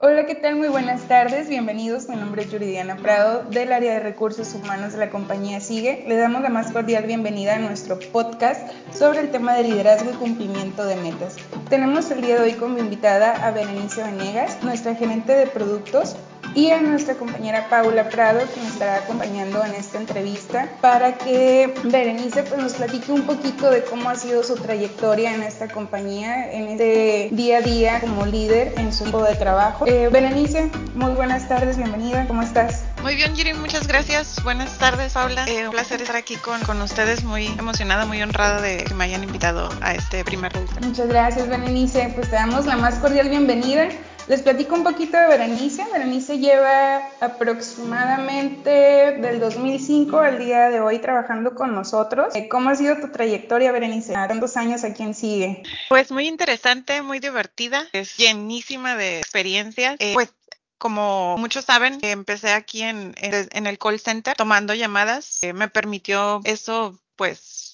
Hola, ¿qué tal? Muy buenas tardes, bienvenidos. Mi nombre es Yuridiana Prado del área de recursos humanos de la compañía Sigue. Le damos la más cordial bienvenida a nuestro podcast sobre el tema de liderazgo y cumplimiento de metas. Tenemos el día de hoy como invitada a Berenice Venegas, nuestra gerente de productos y a nuestra compañera Paula Prado, que nos estará acompañando en esta entrevista, para que Berenice pues, nos platique un poquito de cómo ha sido su trayectoria en esta compañía, en este día a día como líder en su equipo de trabajo. Eh, Berenice, muy buenas tardes, bienvenida, ¿cómo estás? Muy bien, Yuri, muchas gracias. Buenas tardes, Paula. Eh, un placer estar aquí con, con, ustedes, muy emocionada, muy honrada de que me hayan invitado a este primer podcast. Muchas gracias, Berenice. Pues te damos la más cordial bienvenida. Les platico un poquito de Berenice. Berenice lleva aproximadamente del 2005 al día de hoy trabajando con nosotros. Eh, ¿Cómo ha sido tu trayectoria, Berenice? ¿Cuántos años a quién sigue? Pues muy interesante, muy divertida, es llenísima de experiencias. Eh, pues como muchos saben, empecé aquí en, en, el call center tomando llamadas. Eh, me permitió eso, pues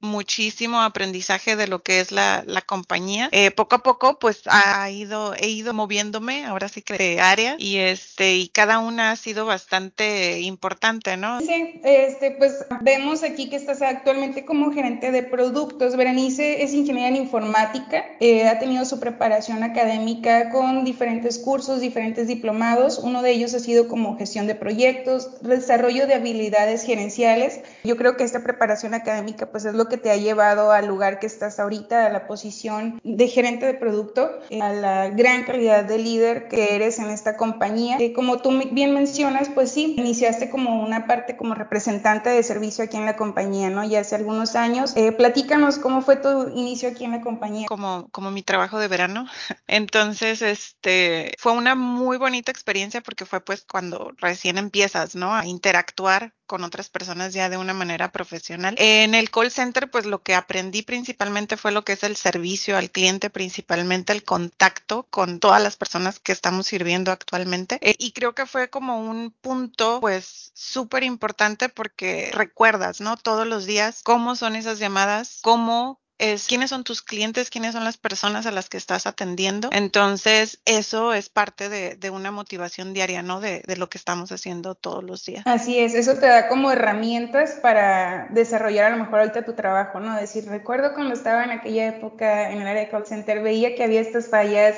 muchísimo aprendizaje de lo que es la, la compañía. Eh, poco a poco, pues ha ido, he ido moviéndome, ahora sí que de área, y este, y cada una ha sido bastante importante, ¿no? Sí, este, pues vemos aquí que estás actualmente como gerente de productos. Berenice es ingeniera en informática, eh, ha tenido su preparación académica con diferentes cursos, diferentes diplomados. Uno de ellos ha sido como gestión de proyectos, desarrollo de habilidades gerenciales. Yo creo que esta preparación académica, pues es lo que te ha llevado al lugar que estás ahorita, a la posición de gerente de producto, a la gran calidad de líder que eres en esta compañía. Eh, como tú bien mencionas, pues sí, iniciaste como una parte como representante de servicio aquí en la compañía, ¿no? Ya hace algunos años. Eh, platícanos cómo fue tu inicio aquí en la compañía. Como, como mi trabajo de verano. Entonces, este, fue una muy bonita experiencia porque fue pues cuando recién empiezas, ¿no? A interactuar con otras personas ya de una manera profesional. En el call center, pues lo que aprendí principalmente fue lo que es el servicio al cliente, principalmente el contacto con todas las personas que estamos sirviendo actualmente. Eh, y creo que fue como un punto, pues, súper importante porque recuerdas, ¿no? Todos los días cómo son esas llamadas, cómo es quiénes son tus clientes, quiénes son las personas a las que estás atendiendo. Entonces, eso es parte de, de una motivación diaria, ¿no? De, de, lo que estamos haciendo todos los días. Así es, eso te da como herramientas para desarrollar a lo mejor ahorita tu trabajo, ¿no? Decir, recuerdo cuando estaba en aquella época en el área de call center, veía que había estas fallas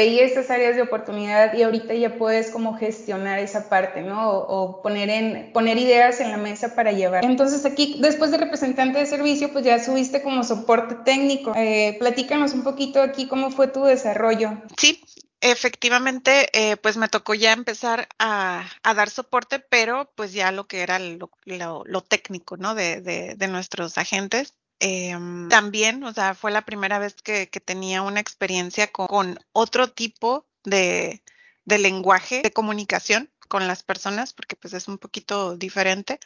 veía estas áreas de oportunidad y ahorita ya puedes como gestionar esa parte, ¿no? O, poner, en, poner ideas en la mesa para llevar. Entonces aquí, después de representante de servicio, pues ya subiste como soporte técnico. Eh, platícanos un poquito aquí cómo fue tu desarrollo. Sí, Efectivamente, eh, pues me tocó ya empezar a, dar soporte, pero pues ya lo que era lo, lo, lo técnico, ¿no? De, de, de, nuestros agentes. Eh, también, o sea, fue la primera vez que, que tenía una experiencia con, con otro tipo de, de, lenguaje, de comunicación con las personas, porque pues es un poquito diferente.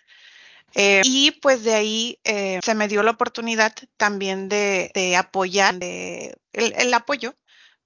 Eh, y pues de ahí eh, se me dio la oportunidad también de, de apoyar, de, el, el apoyo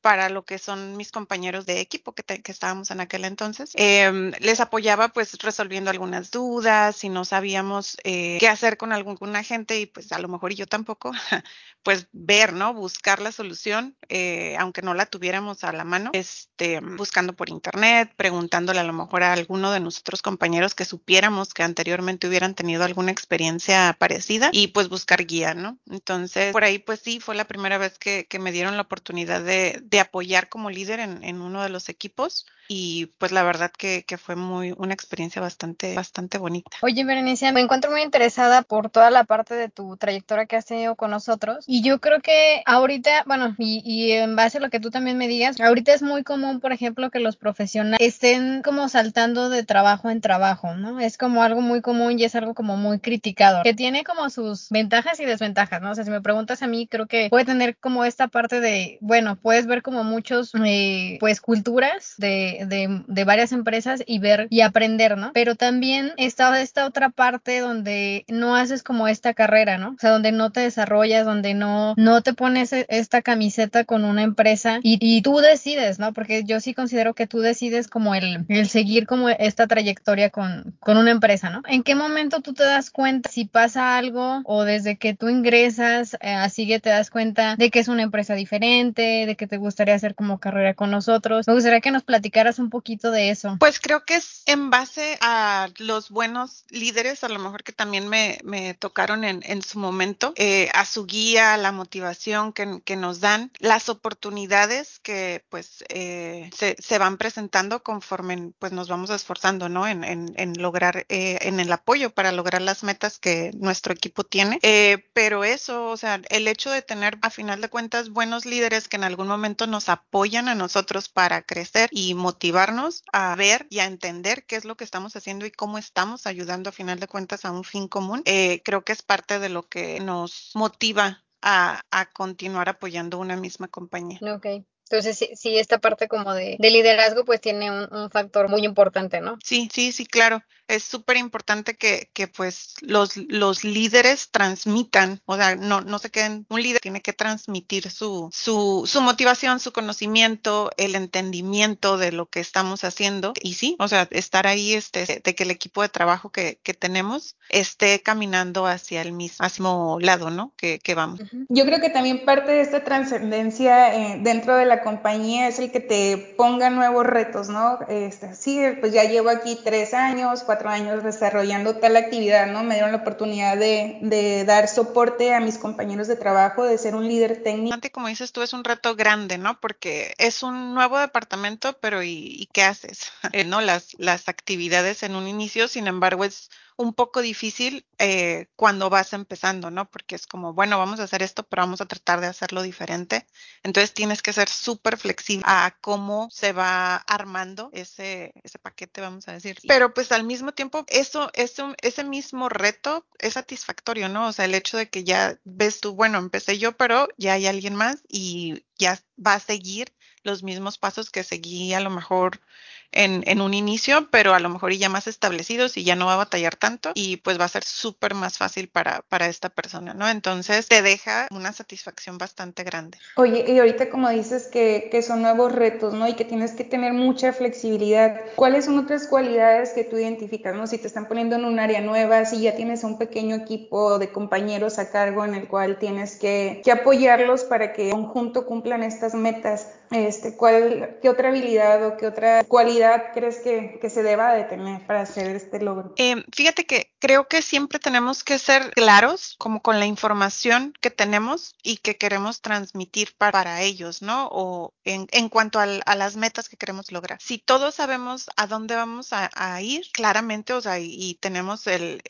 para lo que son mis compañeros de equipo que, te, que estábamos en aquel entonces. Eh, les apoyaba pues resolviendo algunas dudas, si no sabíamos eh, qué hacer con alguna gente y pues a lo mejor yo tampoco, pues ver, ¿no? Buscar la solución, eh, aunque no la tuviéramos a la mano, este, buscando por internet, preguntándole a lo mejor a alguno de nuestros compañeros que supiéramos que anteriormente hubieran tenido alguna experiencia parecida y pues buscar guía, ¿no? Entonces, por ahí pues sí, fue la primera vez que, que me dieron la oportunidad de, de apoyar como líder en, en, uno de los equipos y pues la verdad que, que, fue muy una experiencia bastante bastante bonita. Oye, Berenice, me encuentro muy interesada por toda la parte de tu trayectoria que has tenido con nosotros y yo creo que ahorita, bueno, y, y en base a lo que tú también me digas, ahorita es muy común, por ejemplo, que los profesionales estén como saltando de trabajo en trabajo, ¿no? Es como algo muy común y es algo como muy criticado, que tiene como sus ventajas y desventajas, ¿no? O sea, si me preguntas a mí, creo que puede tener como esta parte de, bueno, puedes ver como muchos, eh, pues, culturas de, de, de, varias empresas y ver y aprender, ¿no? Pero también está esta otra parte donde no haces como esta carrera, ¿no? O sea, donde no te desarrollas, donde no, no te pones e, esta camiseta con una empresa y, y tú decides, ¿no? Porque yo sí considero que tú decides como el, el seguir como esta trayectoria con, con una empresa, ¿no? ¿En qué momento tú te das cuenta si pasa algo o desde que tú ingresas eh, así que te das cuenta de que es una empresa diferente, de que te gusta gustaría hacer como carrera con nosotros. Me gustaría que nos platicaras un poquito de eso. Pues creo que es en base a los buenos líderes, a lo mejor que también me, me tocaron en, en, su momento, eh, a su guía, la motivación que, que, nos dan, las oportunidades que pues eh, se, se, van presentando conforme pues nos vamos esforzando, ¿no? En, en, en lograr, eh, en el apoyo para lograr las metas que nuestro equipo tiene. Eh, pero eso, o sea, el hecho de tener a final de cuentas buenos líderes que en algún momento nos apoyan a nosotros para crecer y motivarnos a ver y a entender qué es lo que estamos haciendo y cómo estamos ayudando a final de cuentas a un fin común, eh, creo que es parte de lo que nos motiva a, a, continuar apoyando una misma compañía. Ok. Entonces, sí, sí, esta parte como de, de liderazgo, pues tiene un, un, factor muy importante, ¿no? Sí, sí, sí, claro. Es súper importante que, que, pues, los, los líderes transmitan, o sea, no, no se queden, un líder tiene que transmitir su, su, su motivación, su conocimiento, el entendimiento de lo que estamos haciendo. Y sí, o sea, estar ahí, este, de que el equipo de trabajo que, que tenemos esté caminando hacia el mismo lado, ¿no? Que, que vamos. Yo creo que también parte de esta trascendencia eh, dentro de la compañía es el que te ponga nuevos retos, ¿no? Este, sí, pues ya llevo aquí tres años, cuatro años desarrollando tal actividad, ¿no? Me dieron la oportunidad de, de dar soporte a mis compañeros de trabajo, de ser un líder técnico. Como dices tú, es un reto grande, ¿no? Porque es un nuevo departamento, pero ¿y, y qué haces? ¿No? Las, las actividades en un inicio, sin embargo, es un poco difícil eh, cuando vas empezando, ¿no? Porque es como, bueno, vamos a hacer esto, pero vamos a tratar de hacerlo diferente. Entonces tienes que ser súper flexible a cómo se va armando ese, ese paquete, vamos a decir. Pero pues al mismo tiempo, eso, eso, ese mismo reto es satisfactorio, ¿no? O sea, el hecho de que ya ves tú, bueno, empecé yo, pero ya hay alguien más y ya va a seguir los mismos pasos que seguí a lo mejor en, en, un inicio, pero a lo mejor ya más establecidos y ya no va a batallar tanto y pues va a ser súper más fácil para, para esta persona, ¿no? Entonces te deja una satisfacción bastante grande. Oye, y ahorita como dices que, que son nuevos retos, ¿no? Y que tienes que tener mucha flexibilidad, ¿cuáles son otras cualidades que tú identificas, ¿no? Si te están poniendo en un área nueva, si ya tienes un pequeño equipo de compañeros a cargo en el cual tienes que, que apoyarlos para que conjunto cumplan estas metas, este, ¿cuál, ¿qué otra habilidad o qué otra cualidad crees que, se deba de tener para hacer este logro? Eh, fíjate que creo que siempre tenemos que ser claros como con la información que tenemos y que queremos transmitir para, ellos, ¿no? O en, cuanto a las metas que queremos lograr. Si todos sabemos a dónde vamos a, ir, claramente, o sea, y, tenemos el,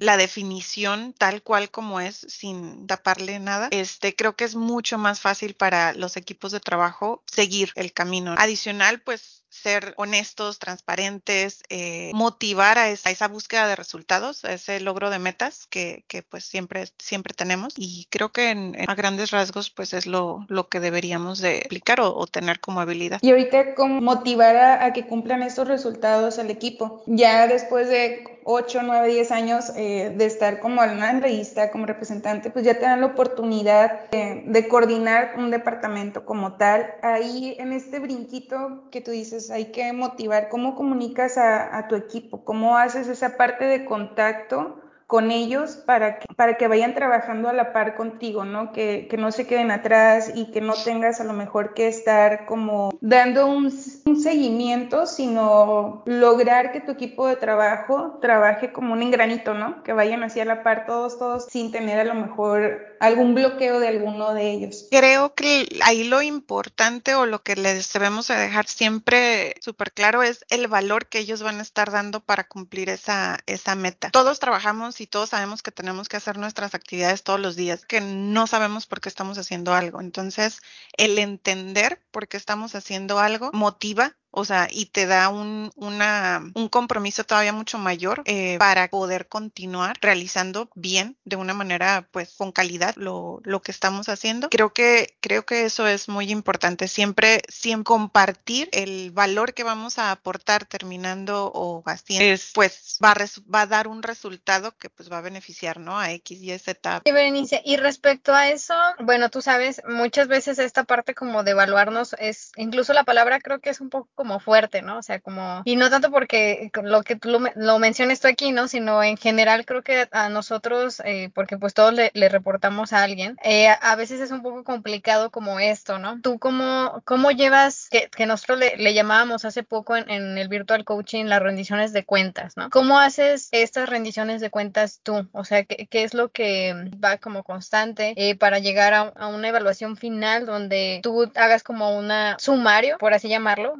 la definición tal cual como es, sin taparle nada, este, creo que es mucho más fácil para los equipos de trabajo seguir el camino. Adicional, pues ser honestos, transparentes, eh, motivar a esa, a esa, búsqueda de resultados, a ese logro de metas que, que pues siempre, siempre tenemos. Y creo que en, en, a grandes rasgos pues es lo, lo que deberíamos de aplicar o, o, tener como habilidad. Y ahorita, ¿cómo motivar a, a, que cumplan estos resultados al equipo? Ya después de 8, 9, 10 años eh, de estar como analista, como representante, pues ya te dan la oportunidad de, de coordinar un departamento como tal. Ahí en este brinquito que tú dices, hay que motivar, ¿cómo comunicas a, a tu equipo? ¿Cómo haces esa parte de contacto? Con ellos para que, para que vayan trabajando a la par contigo, ¿no? Que, que no se queden atrás y que no tengas a lo mejor que estar como dando un, un, seguimiento, sino lograr que tu equipo de trabajo trabaje como un engranito, ¿no? Que vayan hacia la par todos, todos, sin tener a lo mejor algún bloqueo de alguno de ellos. Creo que ahí lo importante o lo que les debemos de dejar siempre súper claro es el valor que ellos van a estar dando para cumplir esa, esa meta. Todos trabajamos y todos sabemos que tenemos que hacer nuestras actividades todos los días, que no sabemos por qué estamos haciendo algo. Entonces, el entender por qué estamos haciendo algo motiva o sea, y te da un, una, un compromiso todavía mucho mayor eh, para poder continuar realizando bien, de una manera, pues, con calidad lo, lo que estamos haciendo. Creo que, creo que eso es muy importante. Siempre, siempre compartir el valor que vamos a aportar terminando o haciendo, es, pues, va a, va a dar un resultado que, pues, va a beneficiar, ¿no? A X y Z. Sí, Berenice, y respecto a eso, bueno, tú sabes, muchas veces esta parte como de evaluarnos es, incluso la palabra creo que es un poco como fuerte, ¿no? O sea, como, y no tanto porque lo que tú lo, lo tú aquí, ¿no? Sino en general creo que a nosotros, eh, porque pues todos le, reportamos a alguien, eh, a veces es un poco complicado como esto, ¿no? ¿Tú cómo, cómo llevas, que, nosotros le, le, llamábamos hace poco en, el virtual coaching las rendiciones de cuentas, ¿no? ¿Cómo haces estas rendiciones de cuentas tú? O sea, ¿qué, es lo que va como constante eh, para llegar a, una evaluación final donde tú hagas como una sumario, por así llamarlo,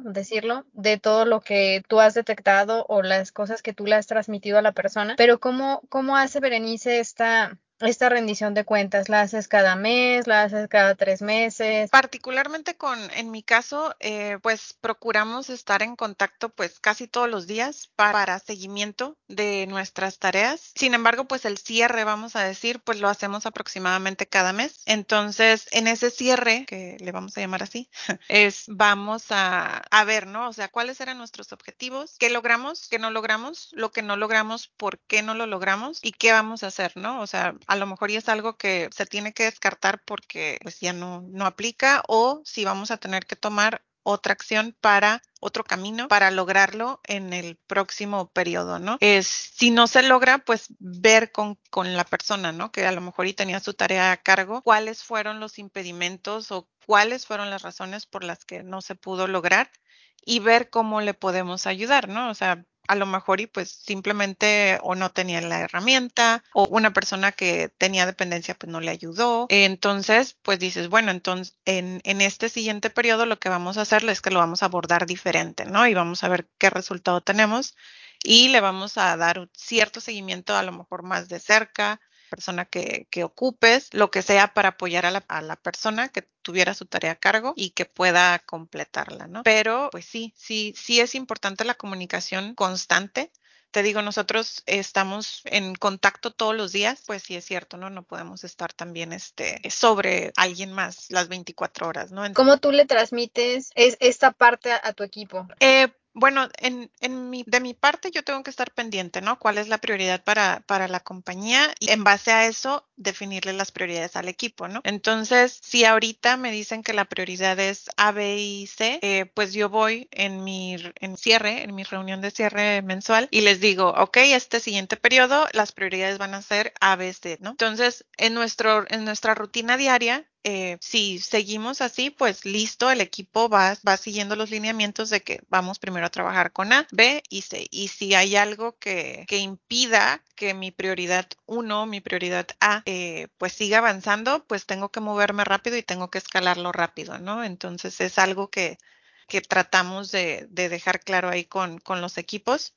de todo lo que tú has detectado o las cosas que tú le has transmitido a la persona, pero cómo, cómo hace Berenice esta, esta rendición de cuentas? ¿La haces cada mes? ¿La haces cada tres meses? Particularmente con, en mi caso, eh, pues procuramos estar en contacto pues casi todos los días para, seguimiento de nuestras tareas. Sin embargo, pues el cierre, vamos a decir, pues lo hacemos aproximadamente cada mes. Entonces, en ese cierre, que le vamos a llamar así, es vamos a, a ver, ¿no? O sea, cuáles eran nuestros objetivos, qué logramos, qué no logramos, lo que no logramos, por qué no lo logramos y qué vamos a hacer, ¿no? O sea, a lo mejor ya es algo que se tiene que descartar porque pues ya no, no aplica o si vamos a tener que tomar otra acción para otro camino para lograrlo en el próximo periodo, ¿no? Es, si no se logra, pues ver con, con la persona, ¿no? Que a lo mejor y tenía su tarea a cargo, cuáles fueron los impedimentos o cuáles fueron las razones por las que no se pudo lograr y ver cómo le podemos ayudar, ¿no? O sea, a lo mejor y pues simplemente o no tenía la herramienta o una persona que tenía dependencia pues no le ayudó. Entonces, pues dices, bueno, entonces en, en este siguiente periodo lo que vamos a hacer es que lo vamos a abordar diferente, ¿no? Y vamos a ver qué resultado tenemos y le vamos a dar cierto seguimiento a lo mejor más de cerca, persona que, que ocupes, lo que sea para apoyar a la, a la, persona que tuviera su tarea a cargo y que pueda completarla, ¿no? Pero, pues sí, sí, sí es importante la comunicación constante. Te digo, nosotros estamos en contacto todos los días, pues sí es cierto, ¿no? No podemos estar también este, sobre alguien más las 24 horas, ¿no? Entonces, ¿Cómo tú le transmites es, esta parte a, a tu equipo? Eh, bueno, en, en mi, de mi parte yo tengo que estar pendiente, ¿no? ¿Cuál es la prioridad para, para la compañía? Y en base a eso, definirle las prioridades al equipo, ¿no? Entonces, si ahorita me dicen que la prioridad es A, B y C, eh, pues yo voy en mi en cierre, en mi reunión de cierre mensual y les digo, ok, este siguiente periodo las prioridades van a ser A, B, C, ¿no? Entonces, en, nuestro, en nuestra rutina diaria, eh, si seguimos así, pues listo, el equipo va, va siguiendo los lineamientos de que vamos primero a trabajar con A, B y C. Y si hay algo que, que impida que mi prioridad 1, mi prioridad A, eh, pues siga avanzando, pues tengo que moverme rápido y tengo que escalarlo rápido, ¿no? Entonces es algo que, que tratamos de, de dejar claro ahí con, los equipos.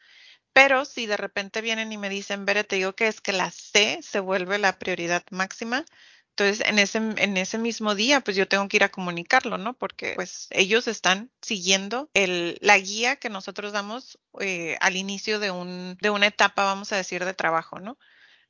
Pero si de repente vienen y me dicen, Bere, te digo que es que la C se vuelve la prioridad máxima, entonces, en ese, en ese mismo día, pues yo tengo que ir a comunicarlo, ¿no? Porque pues ellos están siguiendo el, la guía que nosotros damos eh, al inicio de, un, de una etapa, vamos a decir, de trabajo, ¿no?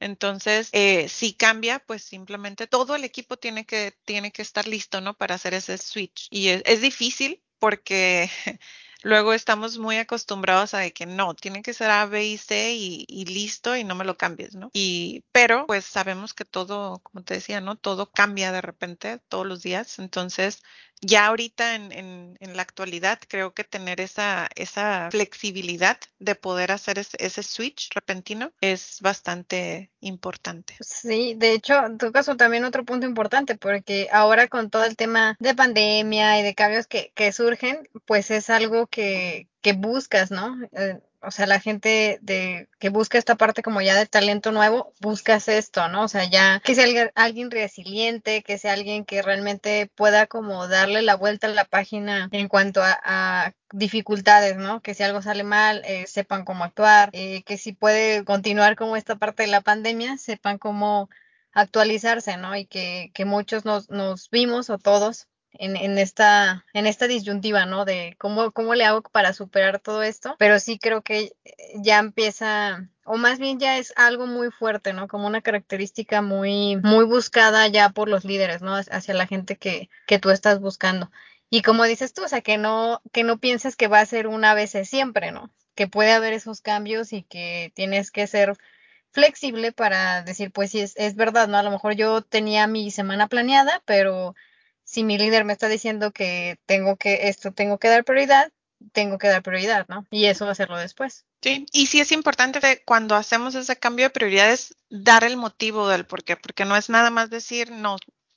Entonces, eh, si cambia, pues simplemente todo el equipo tiene que, tiene que estar listo, ¿no? Para hacer ese switch. Y es, es difícil porque luego estamos muy acostumbrados a que no, tiene que ser A, B y C y, y, listo y no me lo cambies, ¿no? Y, pero pues sabemos que todo, como te decía, ¿no? Todo cambia de repente todos los días. Entonces, ya ahorita en, en, la actualidad creo que tener esa, esa flexibilidad de poder hacer ese, ese, switch repentino es bastante importante. Sí, de hecho, en tu caso también otro punto importante, porque ahora con todo el tema de pandemia y de cambios que, que surgen, pues es algo que, que buscas, ¿no? Eh, o sea, la gente de que busca esta parte como ya de talento nuevo, buscas esto, ¿no? O sea, ya que sea alguien, resiliente, que sea alguien que realmente pueda como darle la vuelta a la página en cuanto a, a dificultades, ¿no? Que si algo sale mal, eh, sepan cómo actuar, eh, que si puede continuar como esta parte de la pandemia, sepan cómo actualizarse, ¿no? Y que, que muchos nos, nos vimos o todos en, en, esta, en esta disyuntiva, ¿no? De cómo, cómo le hago para superar todo esto, pero sí creo que ya empieza, o más bien ya es algo muy fuerte, ¿no? Como una característica muy, muy buscada ya por los líderes, ¿no? Hacia la gente que, que tú estás buscando. Y como dices tú, o sea, que no, que no pienses que va a ser una vez siempre, ¿no? Que puede haber esos cambios y que tienes que ser flexible para decir, pues sí, es, es verdad, ¿no? A lo mejor yo tenía mi semana planeada, pero si mi líder me está diciendo que tengo que esto tengo que dar prioridad, tengo que dar prioridad, ¿no? Y eso hacerlo después. Sí, y sí es importante cuando hacemos ese cambio de prioridades dar el motivo del por qué, porque no es nada más decir, no,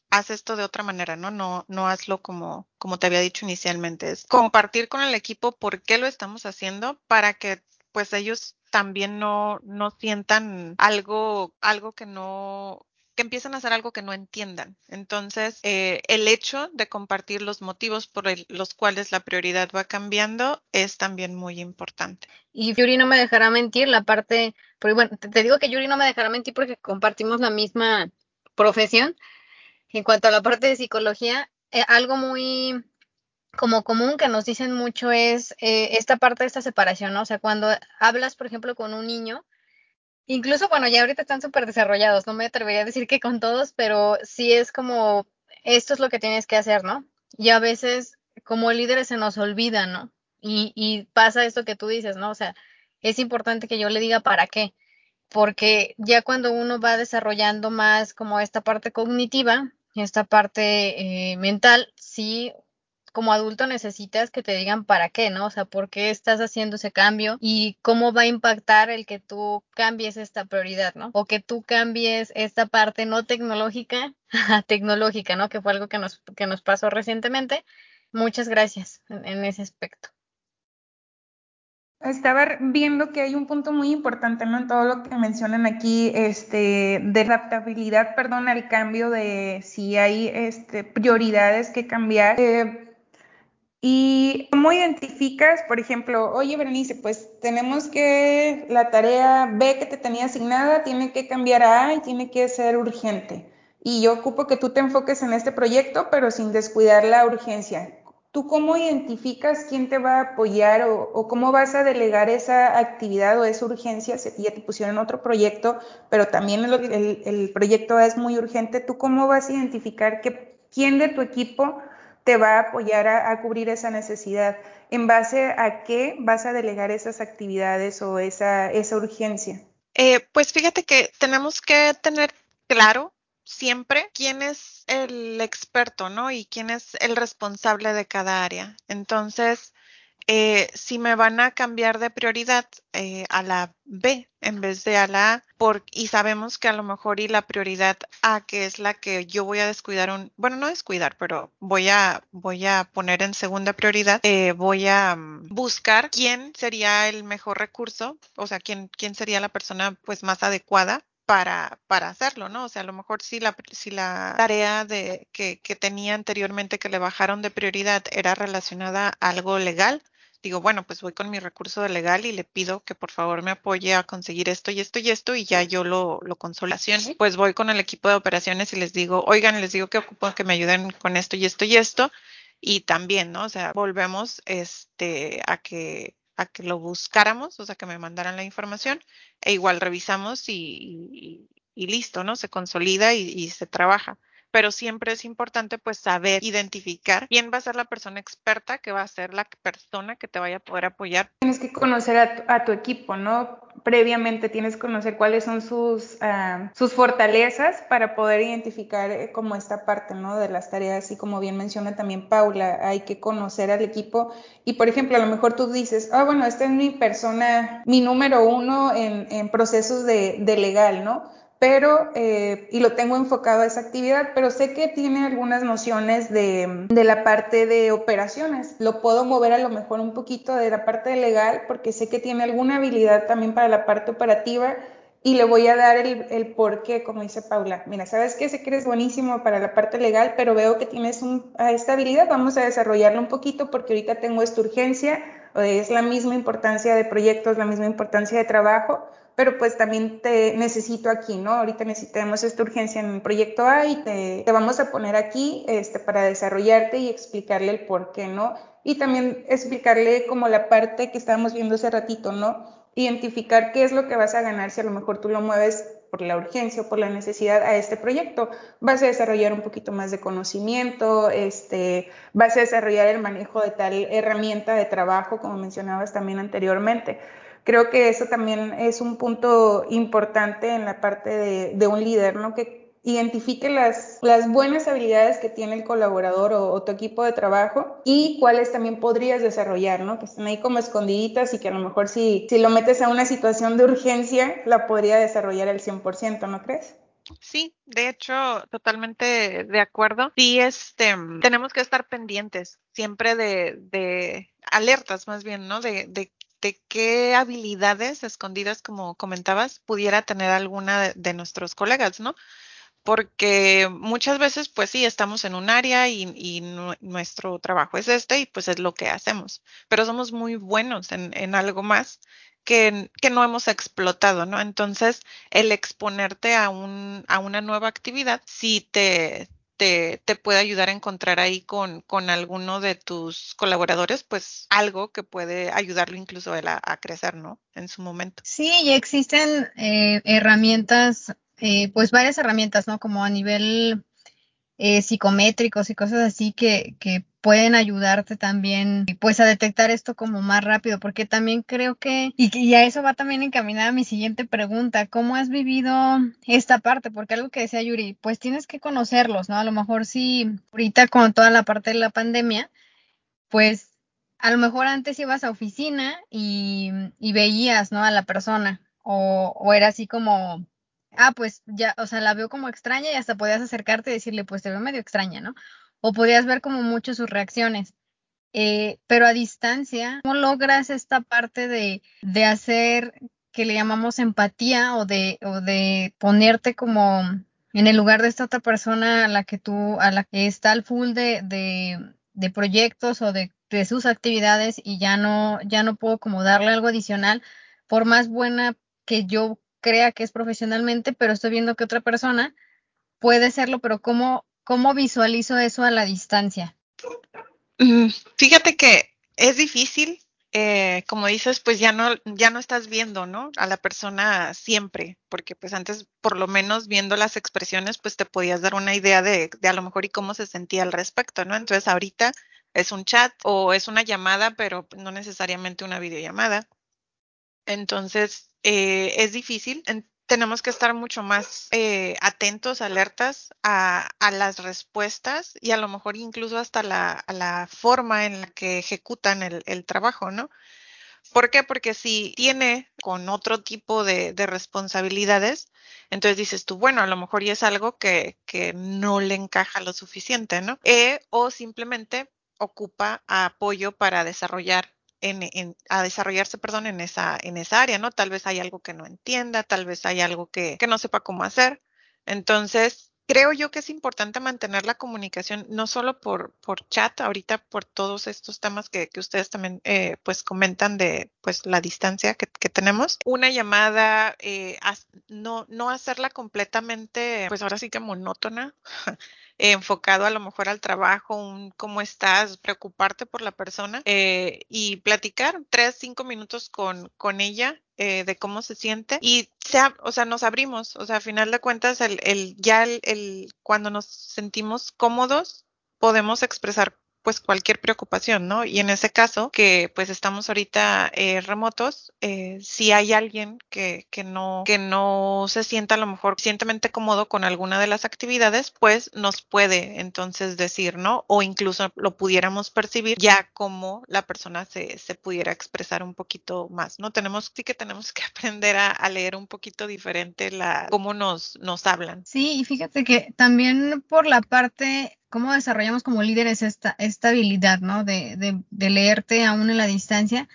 haz esto de otra manera, ¿no? No, no hazlo como, como te había dicho inicialmente. Es compartir con el equipo por qué lo estamos haciendo para que pues ellos también no, no sientan algo, algo que no, que empiezan a hacer algo que no entiendan. Entonces, eh, el hecho de compartir los motivos por los cuales la prioridad va cambiando es también muy importante. Y Yuri no me dejará mentir, la parte, porque bueno, te, digo que Yuri no me dejará mentir porque compartimos la misma profesión. En cuanto a la parte de psicología, eh, algo muy como común que nos dicen mucho es eh, esta parte de esta separación, ¿no? O sea, cuando hablas, por ejemplo, con un niño, Incluso, bueno, ya ahorita están súper desarrollados, no me atrevería a decir que con todos, pero sí es como, esto es lo que tienes que hacer, ¿no? Y a veces como líderes se nos olvida, ¿no? Y, pasa esto que tú dices, ¿no? O sea, es importante que yo le diga para qué, porque ya cuando uno va desarrollando más como esta parte cognitiva, esta parte eh, mental, sí como adulto necesitas que te digan para qué, ¿no? O sea, por qué estás haciendo ese cambio y cómo va a impactar el que tú cambies esta prioridad, ¿no? O que tú cambies esta parte no tecnológica a tecnológica, ¿no? Que fue algo que nos, que nos pasó recientemente. Muchas gracias en, ese aspecto. Estaba viendo que hay un punto muy importante, ¿no? En todo lo que mencionan aquí, este, de adaptabilidad, perdón, al cambio de si hay este, prioridades que cambiar. Eh, ¿Y cómo identificas, por ejemplo, oye, Berenice, pues tenemos que la tarea B que te tenía asignada tiene que cambiar a A y tiene que ser urgente? Y yo ocupo que tú te enfoques en este proyecto, pero sin descuidar la urgencia. ¿Tú cómo identificas quién te va a apoyar o, cómo vas a delegar esa actividad o esa urgencia? Si ya te pusieron otro proyecto, pero también el, proyecto A es muy urgente, ¿tú cómo vas a identificar que quién de tu equipo te va a apoyar a, cubrir esa necesidad. ¿En base a qué vas a delegar esas actividades o esa, esa urgencia? Eh, pues fíjate que tenemos que tener claro siempre quién es el experto, ¿no? Y quién es el responsable de cada área. Entonces, eh, si me van a cambiar de prioridad eh, a la B en vez de a la A, por, y sabemos que a lo mejor y la prioridad A, que es la que yo voy a descuidar, un, bueno, no descuidar, pero voy a, voy a poner en segunda prioridad, eh, voy a um, buscar quién sería el mejor recurso, o sea, quién, quién sería la persona pues más adecuada para, para hacerlo, ¿no? O sea, a lo mejor si la, si la tarea de, que, que tenía anteriormente que le bajaron de prioridad era relacionada a algo legal, digo, bueno, pues voy con mi recurso de legal y le pido que por favor me apoye a conseguir esto y esto y esto y ya yo lo, lo consolación. Pues voy con el equipo de operaciones y les digo, oigan, les digo que ocupo que me ayuden con esto y esto y esto. Y también, ¿no? O sea, volvemos este, a que a que lo buscáramos, o sea, que me mandaran la información e igual revisamos y, y, listo, ¿no? Se consolida y se trabaja pero siempre es importante pues saber identificar quién va a ser la persona experta que va a ser la persona que te vaya a poder apoyar. Tienes que conocer a tu, equipo, ¿no? Previamente tienes que conocer cuáles son sus, ah, sus fortalezas para poder identificar eh, como esta parte, ¿no? De las tareas y como bien menciona también Paula, hay que conocer al equipo y por ejemplo a lo mejor tú dices, ah, bueno, esta es mi persona, mi número uno en, en procesos de, de legal, ¿no? Pero, eh, y lo tengo enfocado a esa actividad, pero sé que tiene algunas nociones de, de, la parte de operaciones. Lo puedo mover a lo mejor un poquito de la parte legal porque sé que tiene alguna habilidad también para la parte operativa y le voy a dar el, el por qué, como dice Paula. Mira, sabes que sé que eres buenísimo para la parte legal, pero veo que tienes un, esta habilidad, vamos a desarrollarla un poquito porque ahorita tengo esta urgencia, es la misma importancia de proyectos, la misma importancia de trabajo pero pues también te necesito aquí, ¿no? Ahorita necesitamos esta urgencia en el proyecto A y te, te, vamos a poner aquí este, para desarrollarte y explicarle el por qué, ¿no? Y también explicarle como la parte que estábamos viendo hace ratito, ¿no? Identificar qué es lo que vas a ganar si a lo mejor tú lo mueves por la urgencia o por la necesidad a este proyecto. Vas a desarrollar un poquito más de conocimiento, este, vas a desarrollar el manejo de tal herramienta de trabajo, como mencionabas también anteriormente. Creo que eso también es un punto importante en la parte de, un líder, ¿no? Que identifique las, buenas habilidades que tiene el colaborador o, tu equipo de trabajo y cuáles también podrías desarrollar, ¿no? Que están ahí como escondiditas y que a lo mejor si, si lo metes a una situación de urgencia, la podría desarrollar al 100%, ¿no crees? Sí, de hecho, totalmente de acuerdo. Sí, este, tenemos que estar pendientes siempre de, de alertas más bien, ¿no? De, de de qué habilidades escondidas, como comentabas, pudiera tener alguna de, nuestros colegas, ¿no? Porque muchas veces, pues sí, estamos en un área y, nuestro trabajo es este y pues es lo que hacemos, pero somos muy buenos en, algo más que, que, no hemos explotado, ¿no? Entonces, el exponerte a, un, a una nueva actividad sí te, te, puede ayudar a encontrar ahí con, con alguno de tus colaboradores, pues algo que puede ayudarlo incluso a, a crecer, ¿no? En su momento. Sí, y existen eh, herramientas, eh, pues varias herramientas, ¿no? Como a nivel eh, psicométricos y cosas así que, que pueden ayudarte también pues a detectar esto como más rápido, porque también creo que, y, a eso va también encaminada mi siguiente pregunta, ¿cómo has vivido esta parte? Porque algo que decía Yuri, pues tienes que conocerlos, ¿no? A lo mejor si ahorita con toda la parte de la pandemia, pues a lo mejor antes ibas a oficina y, y veías, ¿no? A la persona, o, o era así como ah, pues ya, o sea, la veo como extraña y hasta podías acercarte y decirle, pues te veo medio extraña, ¿no? O podías ver como mucho sus reacciones. Eh, pero a distancia, ¿cómo logras esta parte de, de hacer que le llamamos empatía o de, o de ponerte como en el lugar de esta otra persona a la que tú, a la que está al full de, de, de proyectos o de, de, sus actividades y ya no, ya no puedo como darle algo adicional, por más buena que yo crea que es profesionalmente, pero estoy viendo que otra persona puede serlo, pero ¿cómo, cómo visualizo eso a la distancia? Mm, fíjate que es difícil, eh, como dices, pues ya no, ya no estás viendo, ¿no? A la persona siempre, porque pues antes, por lo menos viendo las expresiones, pues te podías dar una idea de, a lo mejor y cómo se sentía al respecto, ¿no? Entonces ahorita es un chat o es una llamada, pero no necesariamente una videollamada. Entonces, eh, es difícil. tenemos que estar mucho más eh, atentos, alertas a, las respuestas y a lo mejor incluso hasta la, a la forma en la que ejecutan el, trabajo, ¿no? ¿Por qué? Porque si tiene con otro tipo de, responsabilidades, entonces dices tú, bueno, a lo mejor y es algo que, que no le encaja lo suficiente, ¿no? Eh, o simplemente ocupa apoyo para desarrollar en, a desarrollarse, perdón, en esa, en esa área, ¿no? Tal vez hay algo que no entienda, tal vez hay algo que, que no sepa cómo hacer. Entonces, creo yo que es importante mantener la comunicación, no solo por, por chat, ahorita por todos estos temas que, que ustedes también eh, pues comentan de pues la distancia que, que tenemos. Una llamada, eh, no, no hacerla completamente, pues ahora sí que monótona, enfocado a lo mejor al trabajo, un cómo estás, preocuparte por la persona eh, y platicar tres, cinco minutos con, con ella eh, de cómo se siente y sea, o sea, nos abrimos, o sea, a final de cuentas, el, el ya el, el, cuando nos sentimos cómodos, podemos expresar pues cualquier preocupación, ¿no? Y en ese caso, que pues estamos ahorita eh, remotos, eh, si hay alguien que, que, no, que no se sienta a lo mejor suficientemente cómodo con alguna de las actividades, pues nos puede entonces decir, ¿no? O incluso lo pudiéramos percibir ya como la persona se, se pudiera expresar un poquito más, ¿no? Tenemos, sí que tenemos que aprender a, a leer un poquito diferente la, cómo nos, nos hablan. Sí, y fíjate que también por la parte cómo desarrollamos como líderes esta, esta habilidad, ¿no? De, de, de, leerte aún en la distancia.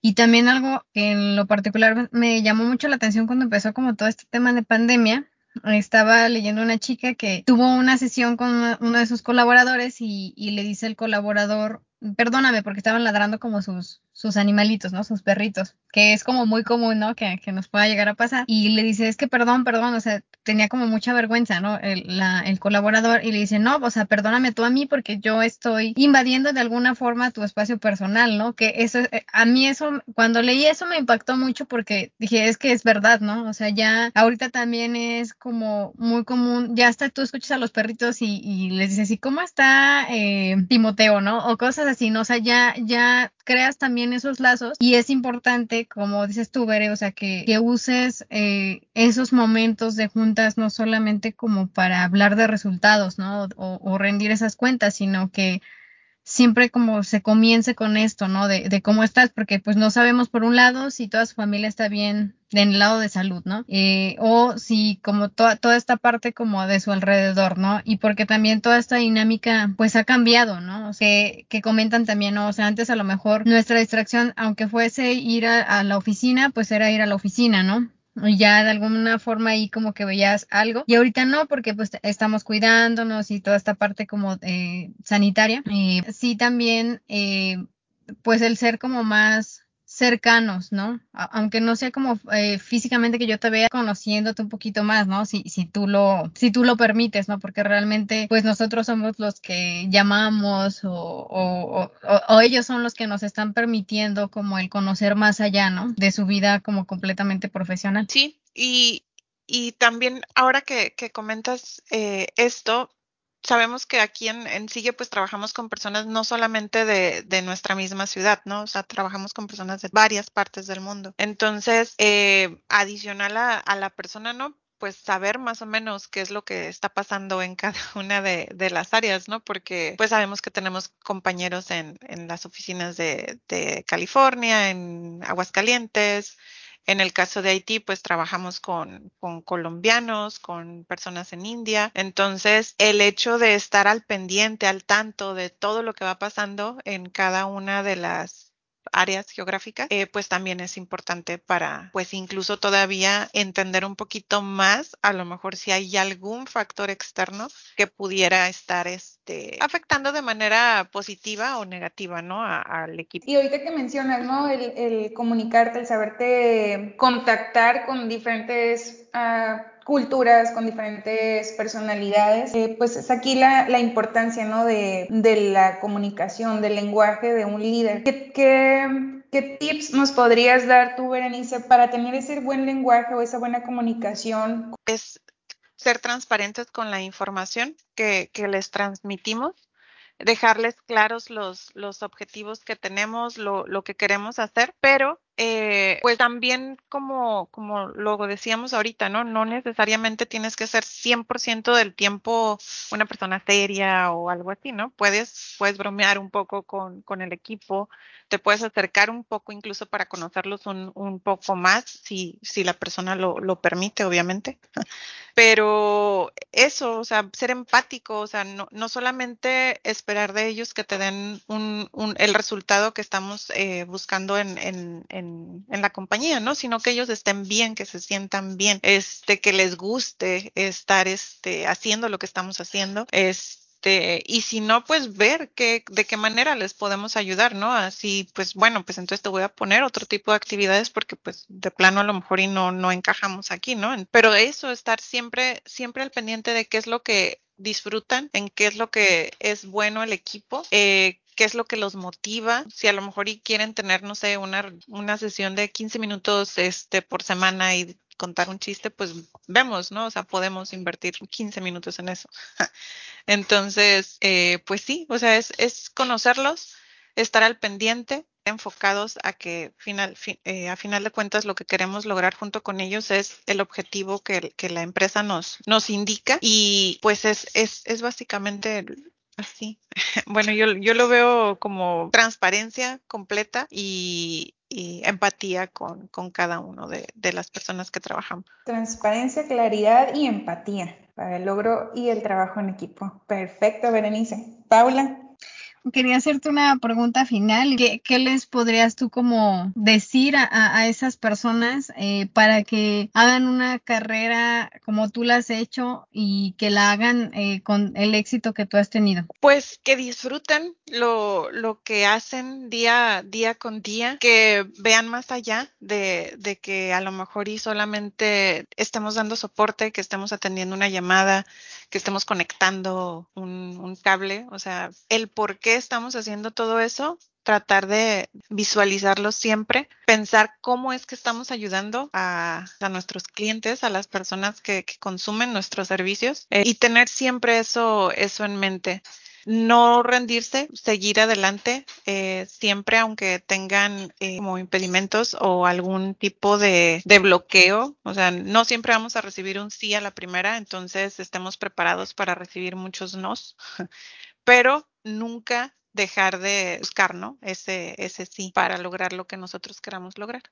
Y también algo que en lo particular me llamó mucho la atención cuando empezó como todo este tema de pandemia. Estaba leyendo una chica que tuvo una sesión con uno de sus colaboradores y, y le dice el colaborador, perdóname porque estaban ladrando como sus, sus animalitos, ¿no? Sus perritos, que es como muy común, ¿no? Que, que, nos pueda llegar a pasar. Y le dice, es que perdón, perdón, o sea, tenía como mucha vergüenza, ¿no? El, el colaborador y le dice, no, o sea, perdóname tú a mí porque yo estoy invadiendo de alguna forma tu espacio personal, ¿no? Que eso, eh, a mí eso, cuando leí eso me impactó mucho porque dije, es que es verdad, ¿no? O sea, ya ahorita también es como muy común, ya hasta tú escuchas a los perritos y, y les dices, ¿y cómo está eh, Timoteo, ¿no? O cosas así, ¿no? O sea, ya, ya creas también esos lazos y es importante, como dices tú, Bere, o sea, que, que uses eh, esos momentos de juntas no solamente como para hablar de resultados, ¿no? O, o rendir esas cuentas, sino que siempre como se comience con esto, ¿no? De, de, cómo estás, porque pues no sabemos por un lado si toda su familia está bien en el lado de salud, ¿no? Eh, o si como toda toda esta parte como de su alrededor, ¿no? Y porque también toda esta dinámica pues ha cambiado, ¿no? O sea, que, que comentan también, ¿no? O sea, antes a lo mejor nuestra distracción, aunque fuese ir a, a la oficina, pues era ir a la oficina, ¿no? Ya de alguna forma ahí como que veías algo. Y ahorita no porque pues estamos cuidándonos y toda esta parte como eh, sanitaria. Y sí también eh, pues el ser como más cercanos, ¿no? Aunque no sea como eh, físicamente que yo te vea conociéndote un poquito más, ¿no? Si, si tú lo, si tú lo permites, ¿no? Porque realmente, pues nosotros somos los que llamamos o, o, o, o, ellos son los que nos están permitiendo como el conocer más allá, ¿no? De su vida como completamente profesional. Sí, y, y también ahora que, que comentas eh, esto, sabemos que aquí en, en Sigue pues trabajamos con personas no solamente de, de, nuestra misma ciudad, ¿no? O sea, trabajamos con personas de varias partes del mundo. Entonces, eh, adicional a, a, la persona, ¿no? Pues saber más o menos qué es lo que está pasando en cada una de, de las áreas, ¿no? Porque pues sabemos que tenemos compañeros en, en las oficinas de, de California, en Aguascalientes, en el caso de Haití, pues trabajamos con, con, colombianos, con personas en India. Entonces, el hecho de estar al pendiente, al tanto de todo lo que va pasando en cada una de las áreas geográficas, eh, pues también es importante para, pues incluso todavía entender un poquito más, a lo mejor si hay algún factor externo que pudiera estar este, afectando de manera positiva o negativa, ¿no? al equipo. Y ahorita que mencionas, ¿no? El, el comunicarte, el saberte contactar con diferentes uh, culturas, con diferentes personalidades, eh, pues es aquí la, la importancia, ¿no? De, de, la comunicación, del lenguaje de un líder. ¿Qué, qué, qué tips nos podrías dar tú, Berenice, para tener ese buen lenguaje o esa buena comunicación? Es ser transparentes con la información que, que les transmitimos dejarles claros los, los objetivos que tenemos, lo, lo que queremos hacer, pero eh, pues también como, como lo decíamos ahorita, ¿no? No necesariamente tienes que ser 100% del tiempo una persona seria o algo así, ¿no? Puedes, puedes bromear un poco con, con el equipo, te puedes acercar un poco incluso para conocerlos un, un poco más, si, si la persona lo, lo permite, obviamente. Pero eso, o sea, ser empático, o sea, no, no solamente esperar de ellos que te den un, un, el resultado que estamos eh, buscando en, en, en, en, la compañía, ¿no? Sino que ellos estén bien, que se sientan bien, este, que les guste estar este, haciendo lo que estamos haciendo. Este, y si no, pues ver qué, de qué manera les podemos ayudar, ¿no? Así, pues bueno, pues entonces te voy a poner otro tipo de actividades porque pues de plano a lo mejor y no, no encajamos aquí, ¿no? Pero eso, estar siempre, siempre al pendiente de qué es lo que disfrutan, en qué es lo que es bueno el equipo, eh, qué es lo que los motiva, si a lo mejor y quieren tener, no sé, una, una sesión de 15 minutos este, por semana y contar un chiste, pues vemos, ¿no? O sea, podemos invertir 15 minutos en eso. Entonces, eh, pues sí, o sea, es, es, conocerlos, estar al pendiente, enfocados a que final, fi, eh, a final de cuentas lo que queremos lograr junto con ellos es el objetivo que, que la empresa nos, nos indica y pues es, es, es básicamente así. Bueno, yo, yo lo veo como transparencia completa y, empatía con, con cada uno de, de, las personas que trabajamos. Transparencia, claridad y empatía para el logro y el trabajo en equipo. Perfecto, Berenice. Paula. Quería hacerte una pregunta final. ¿Qué, les podrías tú como decir a, a esas personas eh, para que hagan una carrera como tú la has hecho y que la hagan eh, con el éxito que tú has tenido? Pues que disfruten lo, lo que hacen día, día con día, que vean más allá de, de que a lo mejor y solamente estemos dando soporte, que estemos atendiendo una llamada, que estemos conectando un cable, o sea, el por qué estamos haciendo todo eso, tratar de visualizarlo siempre, pensar cómo es que estamos ayudando a, nuestros clientes, a las personas que, que consumen nuestros servicios eh, y tener siempre eso, eso en mente. no rendirse, seguir adelante, eh, siempre aunque tengan eh, como impedimentos o algún tipo de, de, bloqueo, o sea, no siempre vamos a recibir un sí a la primera, entonces estemos preparados para recibir muchos nos, pero nunca dejar de buscar, ¿no? Ese, ese sí para lograr lo que nosotros queramos lograr.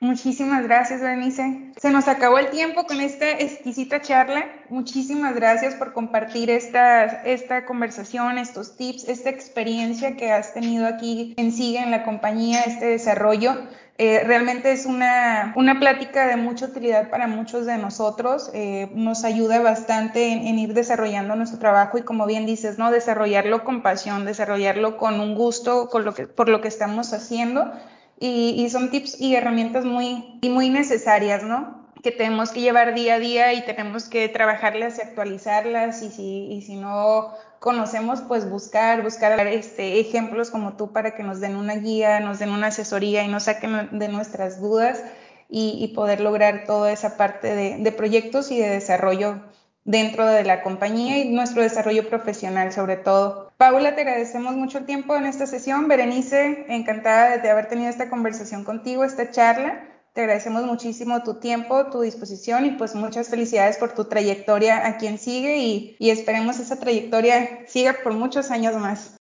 Muchísimas gracias, Bernice. Se nos acabó el tiempo con esta exquisita charla. Muchísimas gracias por compartir esta, esta conversación, estos tips, esta experiencia que has tenido aquí en Sigue en la compañía, este desarrollo. Eh, realmente es una, una, plática de mucha utilidad para muchos de nosotros. Eh, nos ayuda bastante en, ir desarrollando nuestro trabajo y como bien dices, ¿no? Desarrollarlo con pasión, desarrollarlo con un gusto con lo que, por lo que estamos haciendo y, son tips y herramientas muy, muy necesarias, ¿no? Que tenemos que llevar día a día y tenemos que trabajarlas y actualizarlas y si, y si no conocemos, pues buscar, buscar este, ejemplos como tú para que nos den una guía, nos den una asesoría y nos saquen de nuestras dudas y, poder lograr toda esa parte de, de proyectos y de desarrollo dentro de la compañía y nuestro desarrollo profesional sobre todo. Paula, te agradecemos mucho el tiempo en esta sesión. Berenice, encantada de haber tenido esta conversación contigo, esta charla. Te agradecemos muchísimo tu tiempo, tu disposición y pues muchas felicidades por tu trayectoria a quien sigue y, y esperemos esa trayectoria siga por muchos años más.